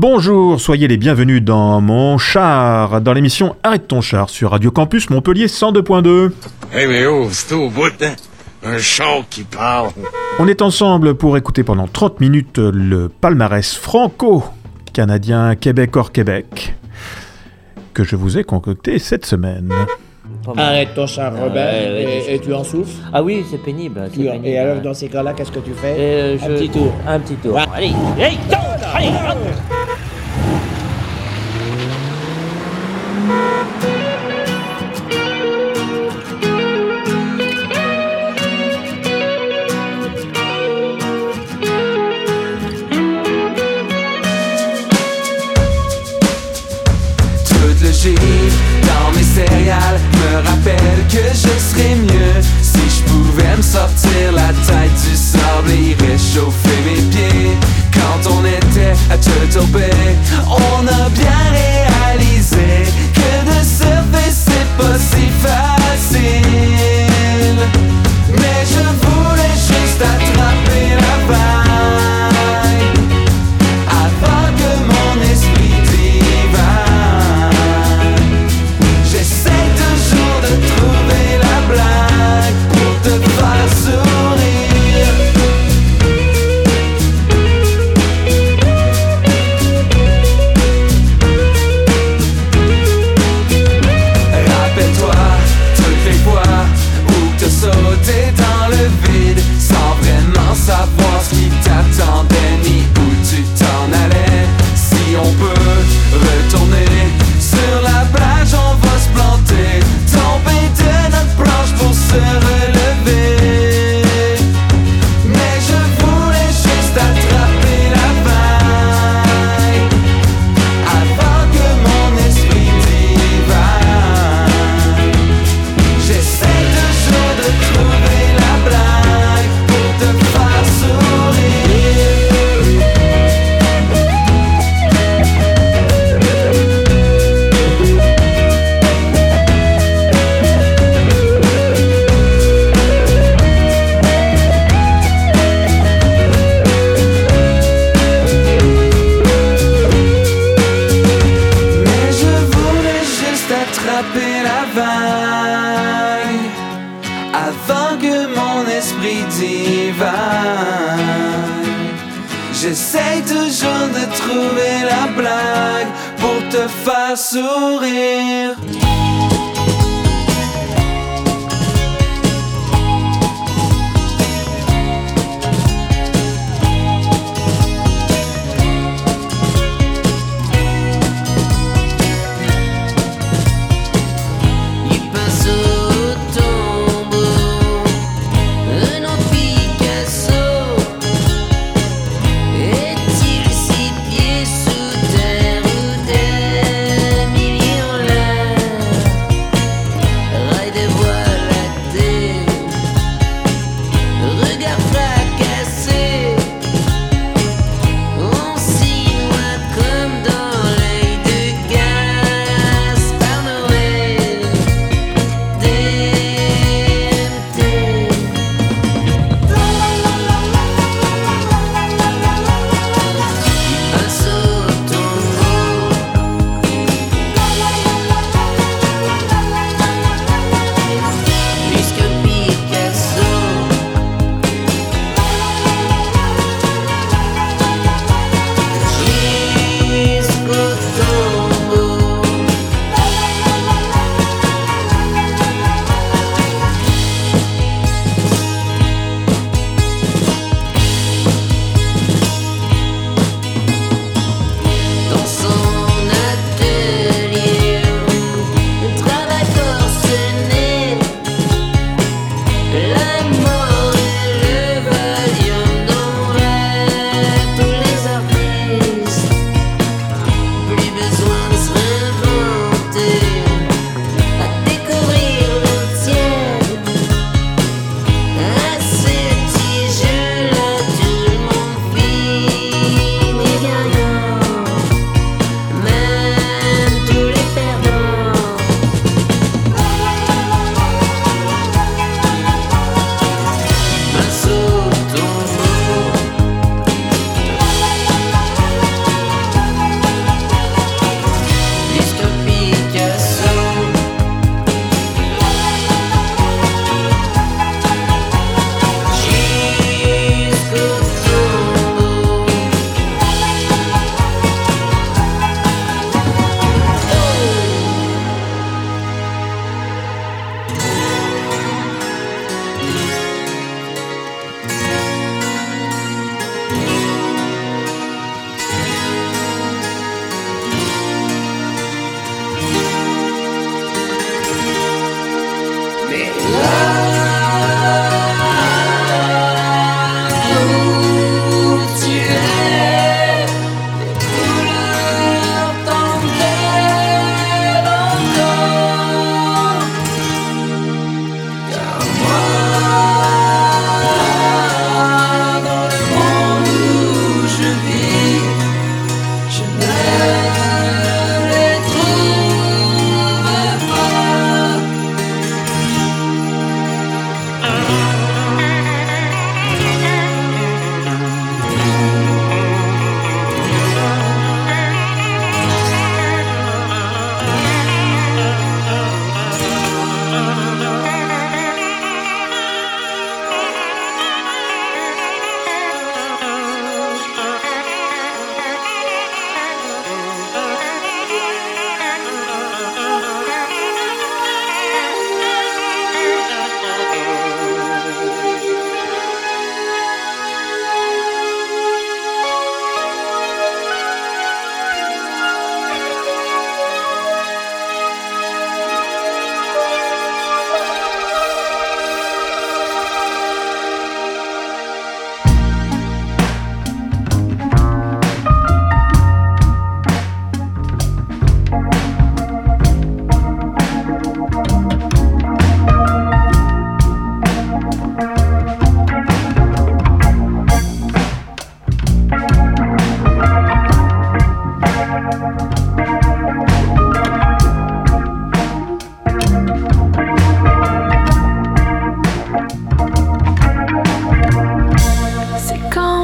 Bonjour, soyez les bienvenus dans mon char, dans l'émission Arrête ton char sur Radio Campus Montpellier 102.2. Hey, mais oh, c'est au bout, hein? Un char qui parle. On est ensemble pour écouter pendant 30 minutes le palmarès franco-canadien Québec hors Québec que je vous ai concocté cette semaine. Arrête ton char, Robert, ouais, ouais, et, je- et tu en souffles. Ah oui, c'est pénible. c'est Tu- pénible. et alors, dans ces cas-là, qu'est-ce que tu fais? Euh, Un petit tour. Un petit tour. Ouais. Allez, go, allez, pour te faire sourire.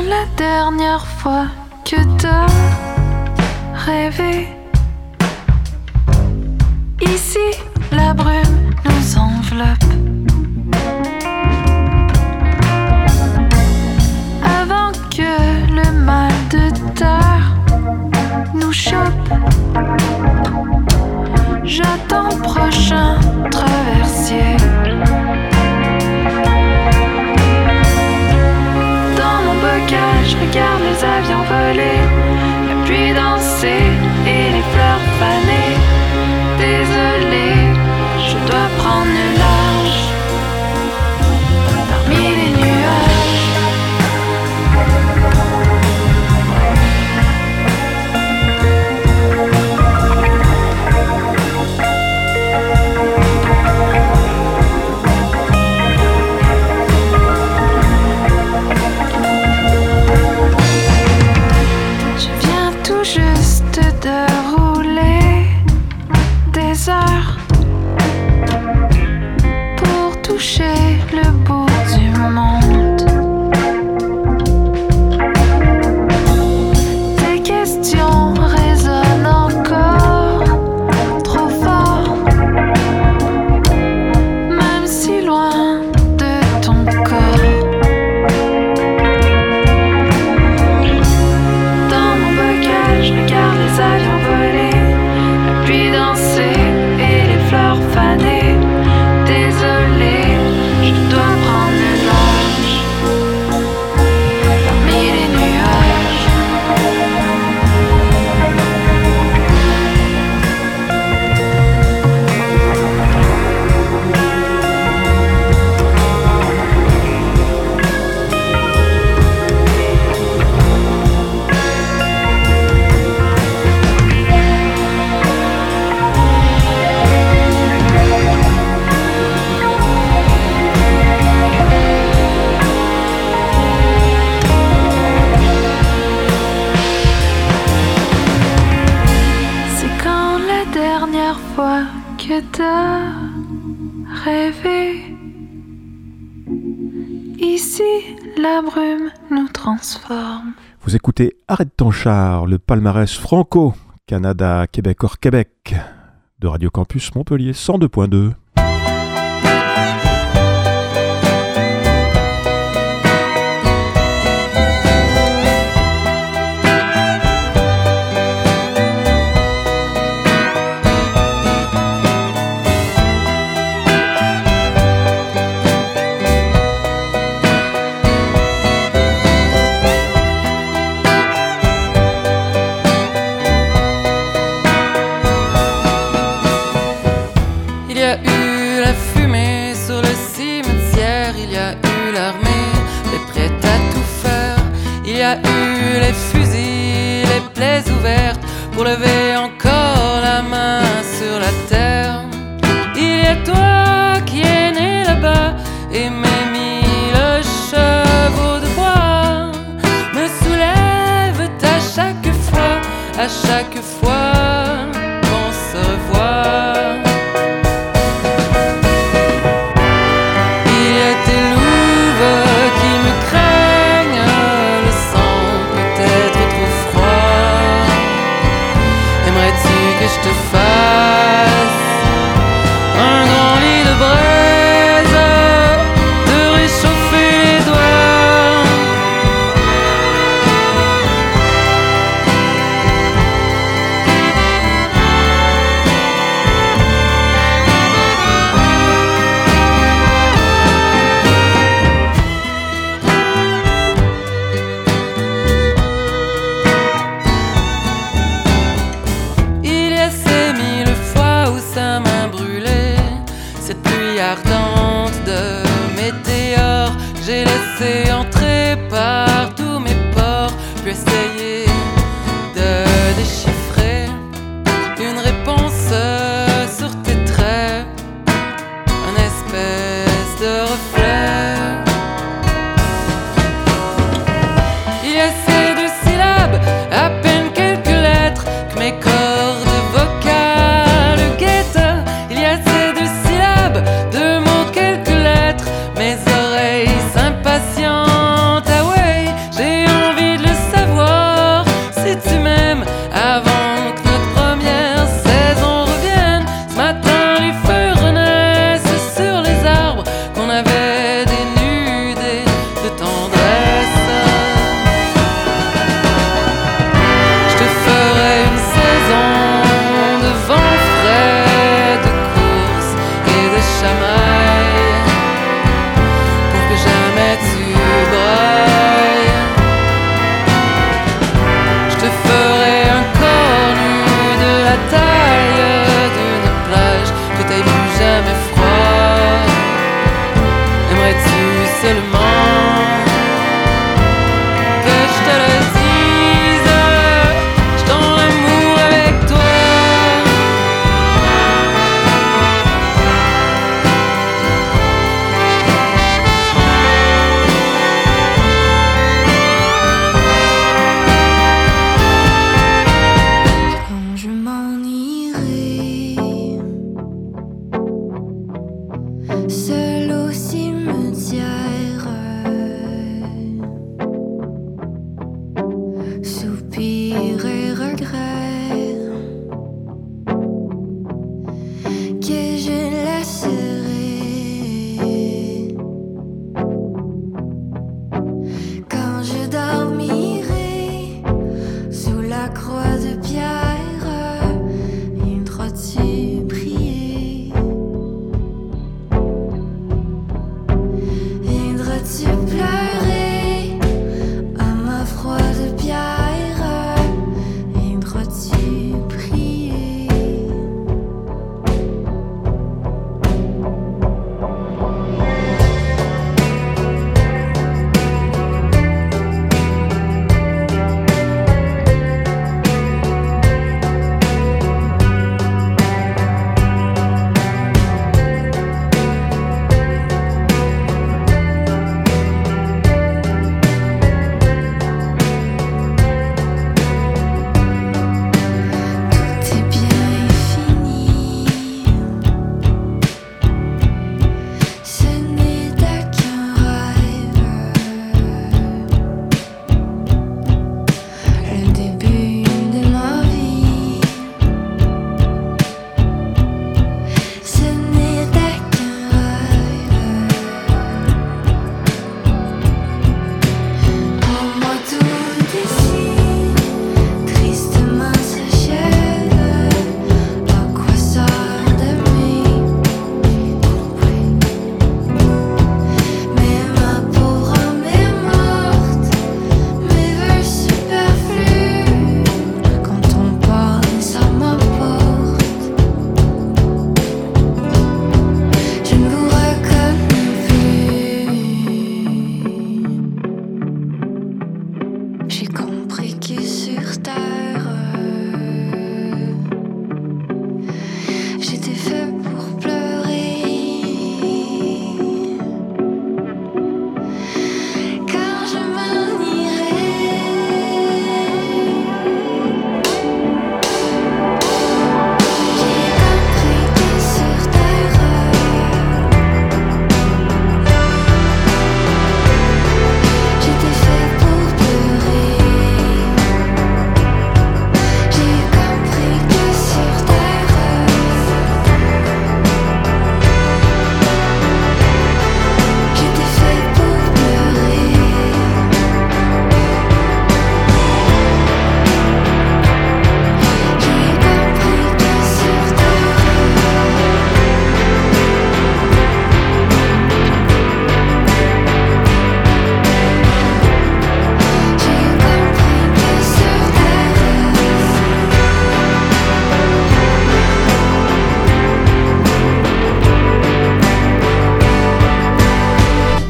la dernière fois que t'as rêvé. Ici, la brume nous enveloppe. Avant que le mal de terre nous chope, j'attends prochain traversier. regarde les avions voler. Arrête ton char, le palmarès franco, Canada, Québec hors Québec, de Radio Campus Montpellier 102.2.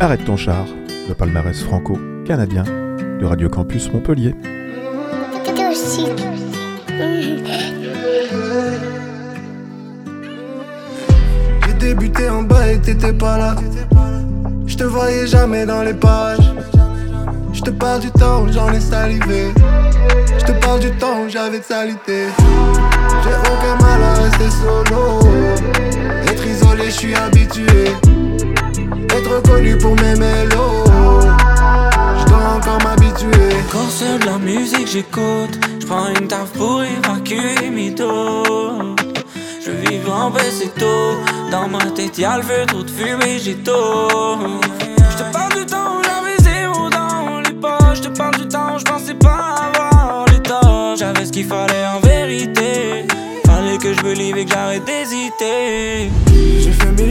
Arrête ton char, le palmarès franco-canadien de Radio Campus Montpellier. J'ai débuté en bas et t'étais pas là. Je te voyais jamais dans les pages. Je te parle du temps où j'en ai salivé. Je te parle du temps où j'avais de salité. J'ai aucun mal à rester solo. Être isolé, je suis habitué. Reconnu pour mes mélos. Je dois encore m'habituer. Quand de la musique j'écoute. Je prends une taf pour évacuer mes doutes Je veux vivre en paix c'est tôt. Dans ma tête y'a le feu, trop de fumée j'ai tôt. Je te parle du temps où j'avais zéro dans les poches. Je te parle du temps où je pensais pas avoir les torts J'avais ce qu'il fallait en vérité. Fallait que je me livre et que j'arrête d'hésiter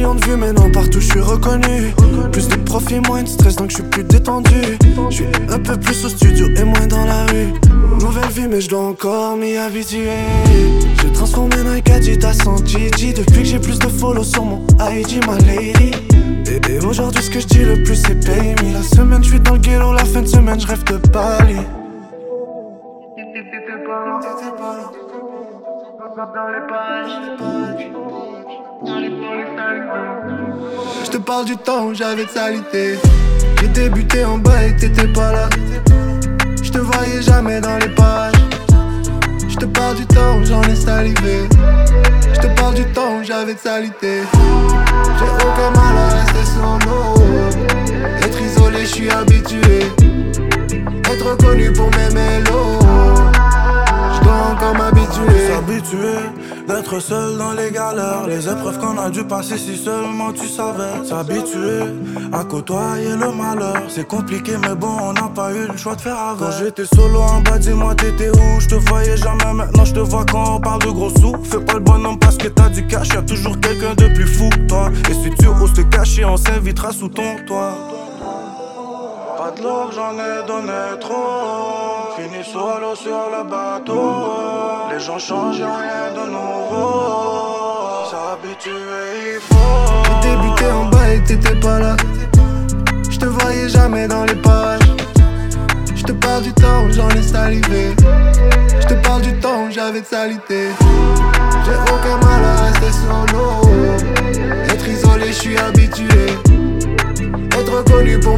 millions de vues, maintenant partout je suis reconnu. Plus de profit, moins de stress, donc je suis plus détendu. Je suis un peu plus au studio et moins dans la rue. Nouvelle vie, mais je dois encore m'y habituer. J'ai transformé Nike Adidas en Gigi depuis que j'ai plus de follow sur mon IG, ma lady. Et, aujourd'hui, ce que je dis le plus, c'est pay me. La semaine, je suis dans le ghetto, la fin de semaine, je rêve de Bali. Je te parle du temps où j'avais de salité. J'ai débuté en bas et t'étais pas là. Je te voyais jamais dans les pages. Je te parle du temps où j'en ai salivé. Je te parle du temps où j'avais de salité. J'ai aucun mal à rester solo. Être isolé, je suis habitué. Être reconnu pour mes mélos. S'habituer d'être seul dans les galères. Les épreuves qu'on a dû passer si seulement tu savais. S'habituer à côtoyer le malheur. C'est compliqué, mais bon, on n'a pas eu le choix de faire avec. Quand j'étais solo en bas, dis-moi t'étais où? Je te voyais jamais, maintenant je te vois quand on parle de gros sous. Fais pas le bonhomme parce que t'as du cash, y'a toujours quelqu'un de plus fou que toi. Et si tu oses te cacher, on s'invitera sous ton toit. J'en ai donné trop. Fini solo sur le bateau. Les gens changent, y'a rien de nouveau. S'habituer, il faut. J'ai débuté en bas et t'étais pas là. Je te voyais jamais dans les pages. Je te parle du temps où j'en ai salivé. Je te parle du temps où j'avais de salité. J'ai aucun mal à rester solo. Être isolé, je suis habitué. Être reconnu pour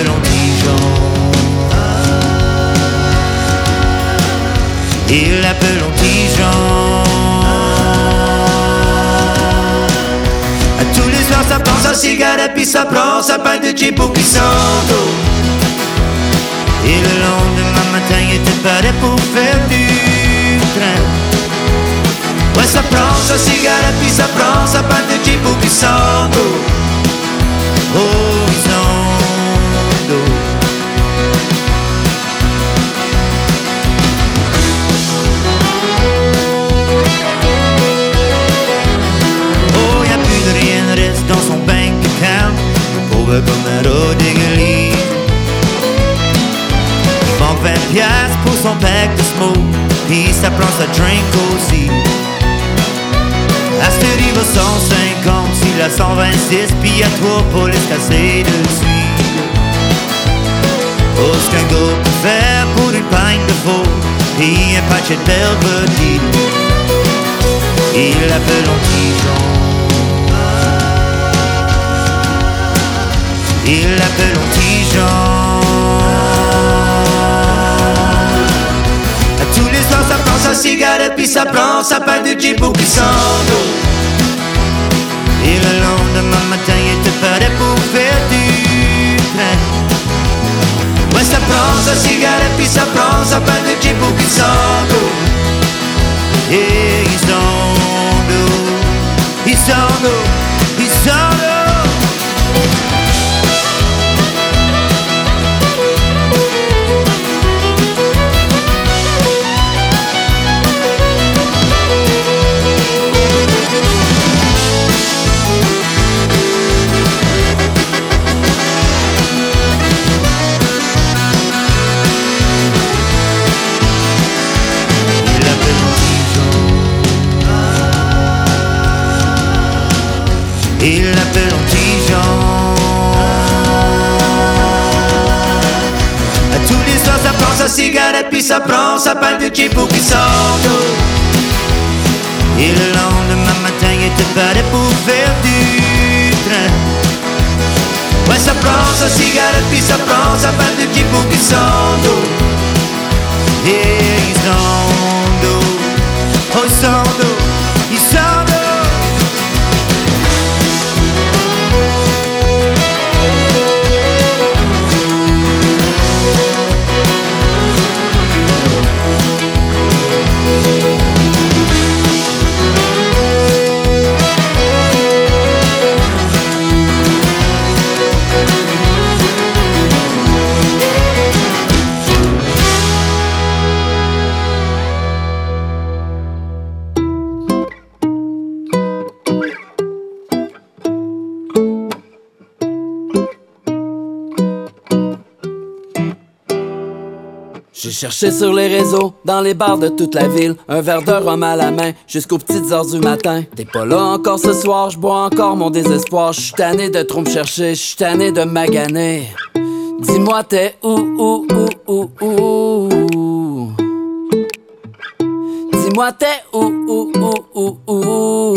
Il l'appelle Antigeon Il l'appelle Antigeon À tous les soirs ça prend sa cigarette puis ça prend sa de Jeep s'endort. Et le lendemain matin il était paré pour faire du train. Ouais ça prend sa cigarette puis ça prend sa pinte de Jeep Oh pour son pack de smoke. Puis ça prend sa drink aussi. À ce il va 150, s'il a 126, puis a trois polices cassées. Oh, ce qu'un gars peut faire pour une pinte de faux, puis un patch de Belvedere. Il l'appelle Antigeon Il l'appelle Antigeon À sa cigarette Puis ça prend sa Et le lendemain matin il était prêt pour faire du Ouais ça prend sa cigarette Puis ça sa paille de Jeep ou qui s'endort. Et il s'endort. Il s'endort. Il ça prend sa paille de ou qui s'endort Et le lendemain matin il était paré pour faire du train. Ouais ça prend sa cigarette Puis ça prend sa paille de ou qui s'endort Et il s'endort Oh il s'endort Cherché sur les réseaux, dans les bars de toute la ville, un verre de rhum à la main, jusqu'aux petites heures du matin. T'es pas là encore ce soir, je bois encore mon désespoir. Je suis tanné de trop me chercher, je suis tanné de maganer. Dis-moi t'es où, où, où, où, où? Dis-moi t'es où, où, où, où, où?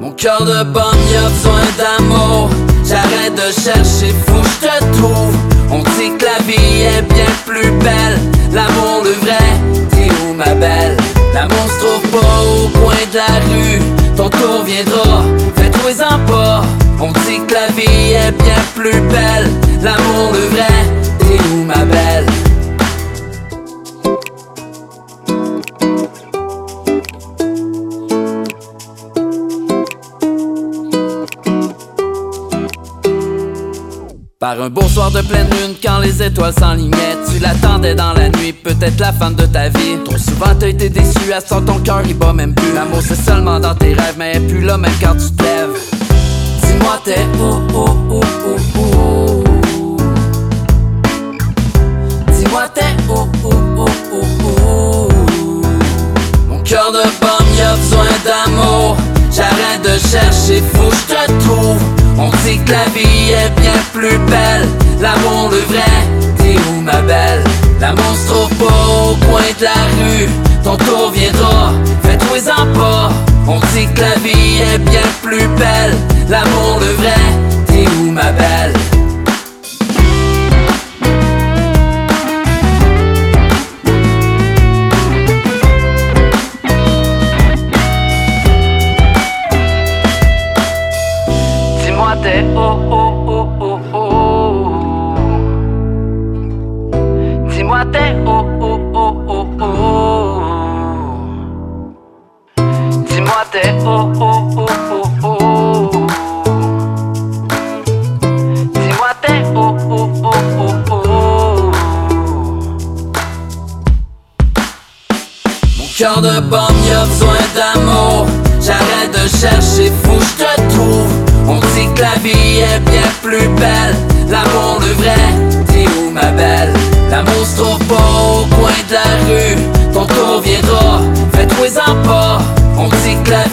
Mon cœur de bombe, y'a besoin d'amour. J'arrête de chercher, fou, je te trouve. On dit que la vie est bien plus belle. L'amour le vrai, t'es où ma belle? L'amour se trouve pas au coin de la rue. Ton tour viendra, fais-toi-en pas. On dit que la vie est bien plus belle. L'amour le vrai, t'es où ma belle? Par un beau soir de pleine lune, quand les étoiles s'enlignaient, tu l'attendais dans la nuit, peut-être la femme de ta vie. Trop souvent t'as été déçu, à temps ton cœur il bat même plus. L'amour c'est seulement dans tes rêves, mais plus là même quand tu te lèves. Dis-moi t'es où, où, où, où, où? Dis-moi t'es où, où, où, où, où? Mon cœur de pomme, y'a besoin d'amour. J'arrête de chercher, faut que je te trouve. On dit que la vie est bien plus belle. L'amour le vrai, t'es où ma belle? L'amour se trouve pas au coin de la rue. Ton tour viendra, fais-toi-en pas. On dit que la vie est bien plus belle. L'amour le vrai, t'es où ma belle?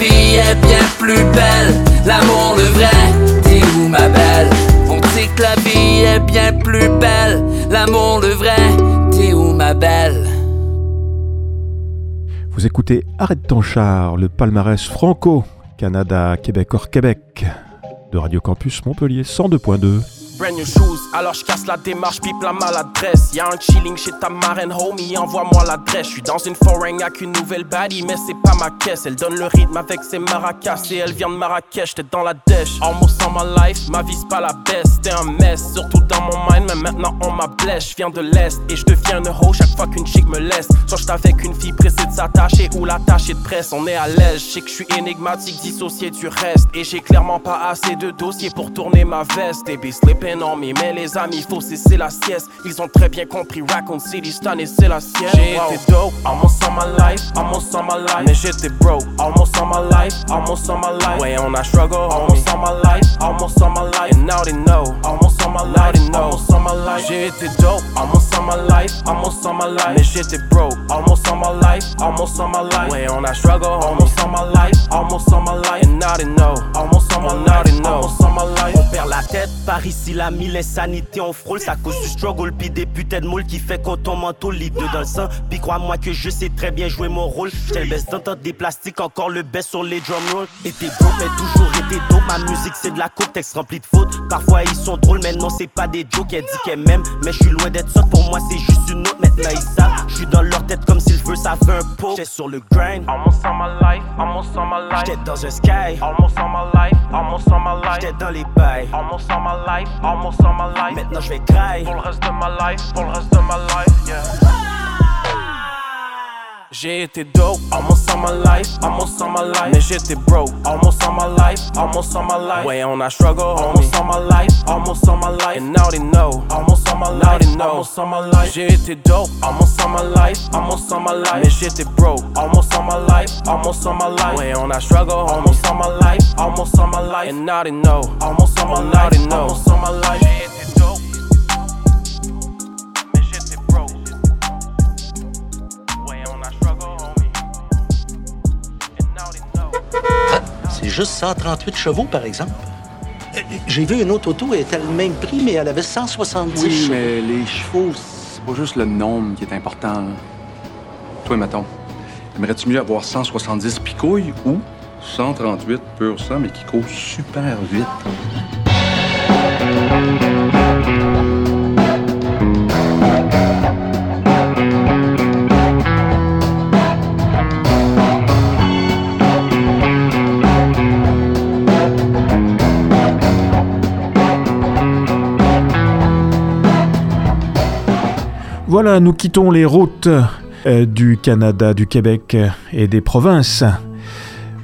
Vie est bien plus belle. L'amour le vrai, t'es où ma belle. On dit que la vie est bien plus belle. L'amour le vrai, t'es où ma belle. Vous écoutez Arrête ton char, le palmarès franco, Canada, Québec hors Québec, de Radio Campus Montpellier 102.2. Brand new shoes, alors je casse la démarche, pipe la maladresse. Y'a un chilling chez ta marraine, homie, envoie-moi l'adresse. J'suis dans une foreign avec une nouvelle baddie, mais c'est pas ma caisse. Elle donne le rythme avec ses maracas et elle vient de Marrakech, t'es dans la dèche. Almost on my life, ma vie c'est pas la best, t'es un mess. Surtout dans mon mind, mais maintenant on m'a blesse. J'viens de l'Est et je deviens une hoe chaque fois qu'une chick me laisse. Soit j'suis avec une fille pressée de s'attacher ou l'attacher de presse, on est à l'aise. J'sais que j'suis énigmatique, dissocié du reste. Et j'ai clairement pas assez de dossiers pour tourner ma veste. They be me, mais les amis, faut cesser la sieste. Ils ont très bien compris, Raccoon City, Stan et c'est la sienne. J'ai été dope, almost on my life, almost on my life. Mais j'étais broke, almost on my life, almost on my life. Ouais, on a struggle, almost on my life, almost on my life. And now they know, almost on my life, they know, almost on my life. J'ai été dope, almost on my life, almost on my life. Mais j'étais broke, almost on my life, almost on my life. Ouais, on a struggle, almost on my life, almost on my life. And now they know, almost on my life, almost on my life. On perd la tête par ici, la mille insanité, on frôle. C'est à cause du struggle, pis des putains de moules qui fait qu'on tombe en taux, deux dans le sang. Pis crois-moi que je sais très bien jouer mon rôle. J'étais best d'entendre des plastiques, encore le best sur les drum rolls. Et t'es broke, mais toujours été dope. Ma musique, c'est de la coupe, texte rempli de fautes. Parfois, ils sont drôles, mais non, c'est pas des jokes. Elle dit qu'elle m'aime, mais je suis loin d'être ça. Pour moi, c'est juste une autre. Maintenant, ils savent. Je suis dans leur tête comme s'ils veulent, ça fait un pot. J'étais sur le grind. Almost on my life. J'étais dans un sky. Almost on my life, almost on my life. J'étais dans les bails. Almost on my life, almost on my life. Maintenant, je vais cry. Pour le reste de ma life, pour le reste de ma life, yeah. J'ai été dope, almost on my life, almost on my life. Mais j'étais broke, almost on my life, almost on my life. Ouais, on a struggle, almost on my life, almost on my life. And now they know, almost on my life, they know, almost on my life. J'ai été dope, almost on my life, almost on my life. Mais j'étais broke, almost on my life, almost on my life. Ouais, on a struggle, almost on my life, almost on my life. And now they know, almost on my life, they know, almost on my life. Juste 138 chevaux, par exemple. Euh, J'ai vu une autre auto, elle était le même prix, mais elle avait 170 Oui, chevaux. mais les chevaux, c'est pas juste le nombre qui est important. là. Toi, mettons, aimerais-tu mieux avoir 170 picouilles ou 138 pur sang, mais qui courent super vite? Voilà, nous quittons les routes euh, du Canada, du Québec et des provinces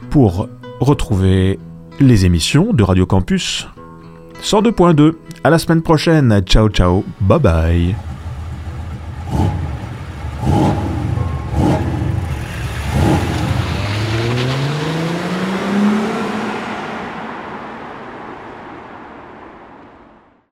pour retrouver les émissions de Radio Campus 102.2. À la semaine prochaine. Ciao, ciao. Bye bye.